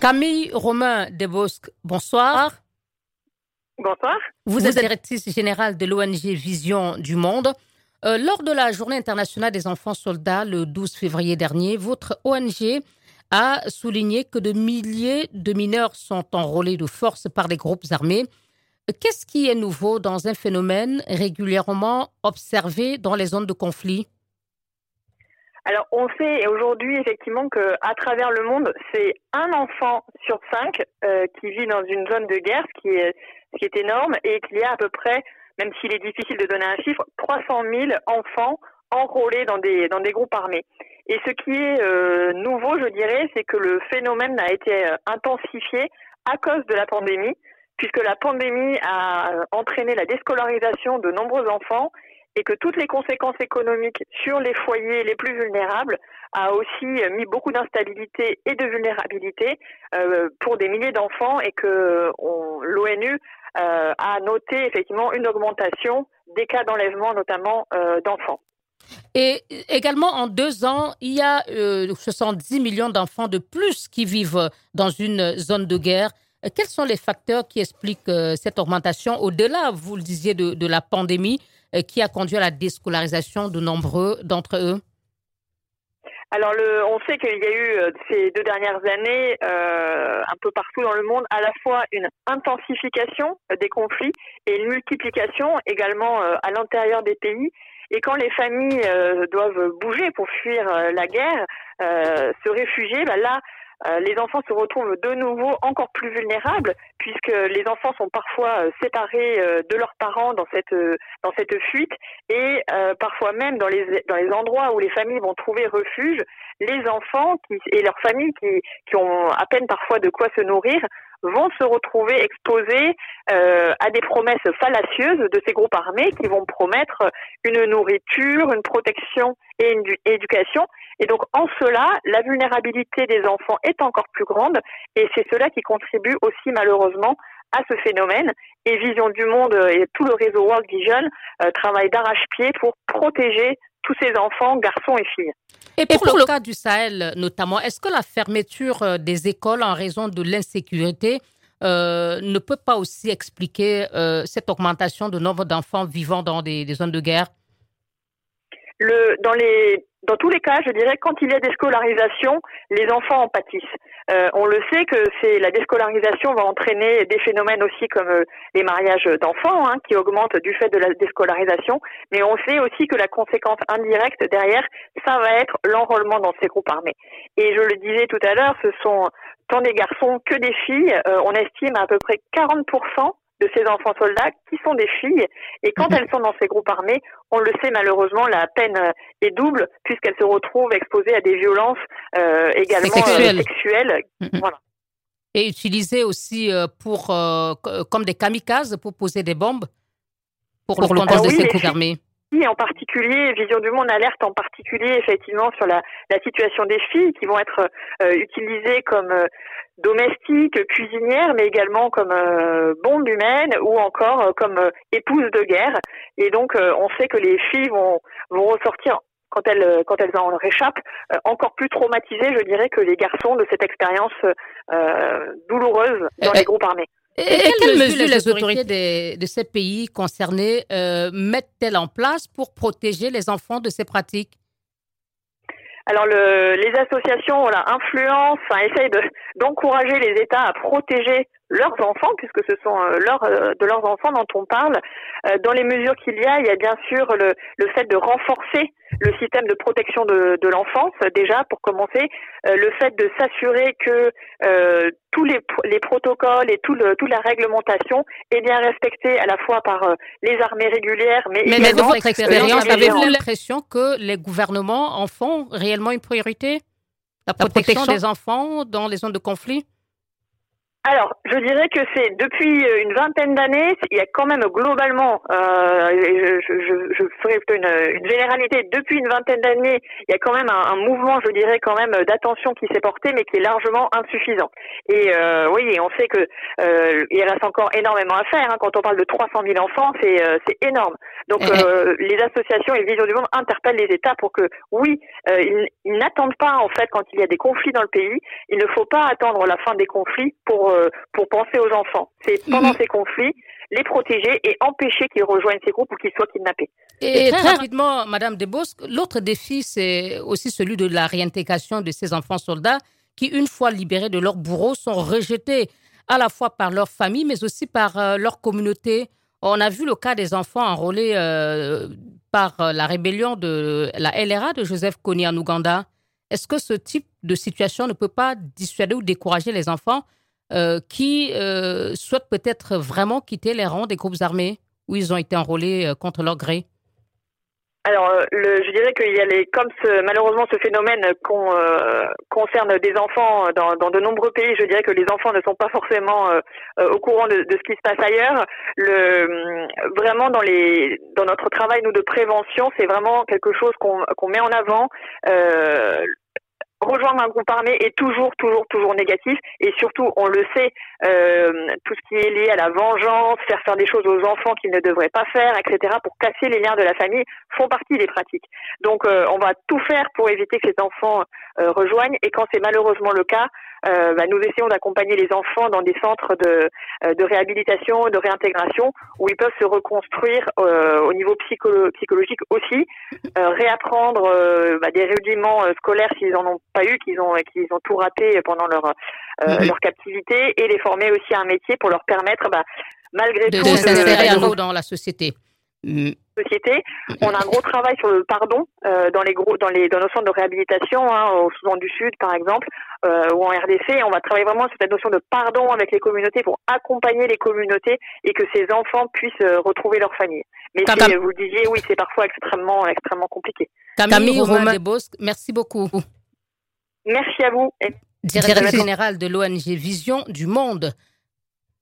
Camille Romain Desbosques, bonsoir. Bonsoir. Vous, êtes directrice générale de l'ONG Vision du Monde. Euh, lors de la Journée internationale des enfants soldats le 12 février dernier, votre ONG a souligné que de milliers de mineurs sont enrôlés de force par les groupes armés. Qu'est-ce qui est nouveau dans un phénomène régulièrement observé dans les zones de conflit? Alors, on sait aujourd'hui effectivement que à travers le monde, c'est un enfant sur cinq euh, qui vit dans une zone de guerre, ce qui est, ce qui est énorme, et qu'il y a à peu près, même s'il est difficile de donner un chiffre, 300 000 enfants enrôlés dans des dans des groupes armés. Et ce qui est euh, nouveau, je dirais, c'est que le phénomène a été euh, intensifié à cause de la pandémie, puisque la pandémie a entraîné la déscolarisation de nombreux enfants et que toutes les conséquences économiques sur les foyers les plus vulnérables a aussi mis beaucoup d'instabilité et de vulnérabilité euh, pour des milliers d'enfants et que l'ONU euh, a noté effectivement une augmentation des cas d'enlèvement notamment euh, d'enfants. Et également, en deux ans, il y a 70 millions d'enfants de plus qui vivent dans une zone de guerre. Quels sont les facteurs qui expliquent cette augmentation au-delà, vous le disiez, de la pandémie? euh, qui a conduit à la déscolarisation de nombreux d'entre eux? Alors, on sait qu'il y a eu euh, ces deux dernières années, euh, un peu partout dans le monde, à la fois une intensification des conflits et une multiplication également à l'intérieur des pays. Et quand les familles doivent bouger pour fuir la guerre, se réfugier, bah là, euh, les enfants se retrouvent de nouveau encore plus vulnérables puisque les enfants sont parfois euh, séparés euh, de leurs parents dans cette dans cette fuite. Et parfois même dans les dans les endroits où les familles vont trouver refuge, les enfants qui, et leurs familles qui qui ont à peine parfois de quoi se nourrir vont se retrouver exposés à des promesses fallacieuses de ces groupes armés qui vont promettre une nourriture, une protection et une éducation et donc en cela, la vulnérabilité des enfants est encore plus grande et c'est cela qui contribue aussi malheureusement à ce phénomène. Et Vision du Monde et tout le réseau World Vision euh, travaillent d'arrache-pied pour protéger tous ces enfants, garçons et filles. Et pour, le cas du Sahel notamment, est-ce que la fermeture euh, des écoles en raison de l'insécurité euh, ne peut pas aussi expliquer cette augmentation de nombre d'enfants vivant dans des, zones de guerre? Le, dans les dans tous les cas, je dirais, quand il y a des scolarisations, les enfants en pâtissent. Euh, on le sait que c'est la déscolarisation va entraîner des phénomènes aussi comme euh, les mariages d'enfants hein, qui augmentent du fait de la déscolarisation, mais on sait aussi que la conséquence indirecte derrière, ça va être l'enrôlement dans ces groupes armés. Et je le disais tout à l'heure, ce sont tant des garçons que des filles. Euh, on estime à peu près 40 de ces enfants soldats qui sont des filles. Et quand mhm. elles sont dans ces groupes armés, on le sait malheureusement, la peine euh, est double puisqu'elles se retrouvent exposées à des violences euh, également euh, sexuelles. Mhm. Voilà. Et utilisées aussi pour, comme des kamikazes pour poser des bombes pour, le compte de ces groupes armés en particulier, Vision du Monde alerte en particulier effectivement sur la, la situation des filles qui vont être utilisées comme domestique, cuisinière, mais également comme euh, bombe humaine ou encore euh, comme euh, épouse de guerre. Et donc, on sait que les filles vont, vont ressortir quand elles, quand elles en réchappent, encore plus traumatisées, je dirais, que les garçons de cette expérience douloureuse dans les groupes armés. Et, quelles mesures les autorités de ces pays concernés mettent-elles en place pour protéger les enfants de ces pratiques? Alors le, les associations voilà, influencent, enfin, essayent d'encourager les États à protéger leurs enfants, puisque ce sont euh, leurs, euh, de leurs enfants dont on parle. Euh, dans les mesures qu'il y a, il y a bien sûr le, le fait de renforcer le système de protection de, de l'enfance, déjà pour commencer, le fait de s'assurer que tous les, les, protocoles et tout le, toute la réglementation est bien respectée à la fois par les armées régulières, mais, mais également... de votre expérience, avez-vous l'impression que les gouvernements en font réellement une priorité? La protection, des enfants dans les zones de conflit? Alors, je dirais que c'est depuis euh, une vingtaine d'années, il y a quand même globalement, euh, je, je, je, ferai plutôt une, une, généralité, depuis une vingtaine d'années, il y a quand même un, un, mouvement, je dirais quand même, d'attention qui s'est porté, mais qui est largement insuffisant. Et euh, oui, on sait que euh, il reste encore énormément à faire. Hein. Quand on parle de 300 000 enfants, c'est euh, c'est énorme. Donc, euh, les associations et Vision du Monde interpellent les États pour que, oui, ils, ils n'attendent pas en fait quand il y a des conflits dans le pays. Il ne faut pas attendre la fin des conflits pour euh, pour penser aux enfants. C'est pendant mhm. ces conflits les protéger et empêcher qu'ils rejoignent ces groupes ou qu'ils soient kidnappés. Et, très, rapidement, Madame Desbosques, l'autre défi, c'est aussi celui de la réintégration de ces enfants soldats qui, une fois libérés de leurs bourreaux, sont rejetés à la fois par leur famille, mais aussi par euh, leur communauté. On a vu le cas des enfants enrôlés euh, par la rébellion de la LRA de Joseph Kony en Ouganda. Est-ce que ce type de situation ne peut pas dissuader ou décourager les enfants euh, qui euh, souhaitent peut-être vraiment quitter les rangs des groupes armés où ils ont été enrôlés euh, contre leur gré? Alors, je dirais qu'il y a les, comme malheureusement ce phénomène concerne des enfants dans, de nombreux pays, je dirais que les enfants ne sont pas forcément au courant de, ce qui se passe ailleurs. Le, vraiment dans les, dans notre travail nous de prévention, c'est vraiment quelque chose qu'on qu'on met en avant rejoindre un groupe armé est toujours, toujours, toujours négatif. Et surtout, on le sait, euh, tout ce qui est lié à la vengeance, faire faire des choses aux enfants qu'ils ne devraient pas faire, etc., pour casser les liens de la famille, font partie des pratiques. Donc, euh, on va tout faire pour éviter que ces enfants rejoignent. Et quand c'est malheureusement le cas, euh, bah, nous essayons d'accompagner les enfants dans des centres de, euh, de réhabilitation, de réintégration, où ils peuvent se reconstruire euh, au niveau psycholo psychologique aussi, réapprendre bah, des rudiments scolaires s'ils en ont pas eu, qu'ils ont qu'ils ont tout raté pendant leur mm-hmm. leur captivité, et les former aussi à un métier pour leur permettre, bah, malgré tout, de s'insérer à nouveau dans la société. Mm société. On a un gros travail sur le pardon euh, dans les gros dans les dans nos centres de réhabilitation, hein, au Soudan du Sud par exemple, euh, ou en RDC. On va travailler vraiment sur cette notion de pardon avec les communautés pour accompagner les communautés et que ces enfants puissent euh, retrouver leur famille. Mais vous le disiez, oui, c'est parfois extrêmement extrêmement compliqué. Camille, Romain Desbosques, merci beaucoup. Merci à vous. Directeur général de l'ONG Vision du Monde.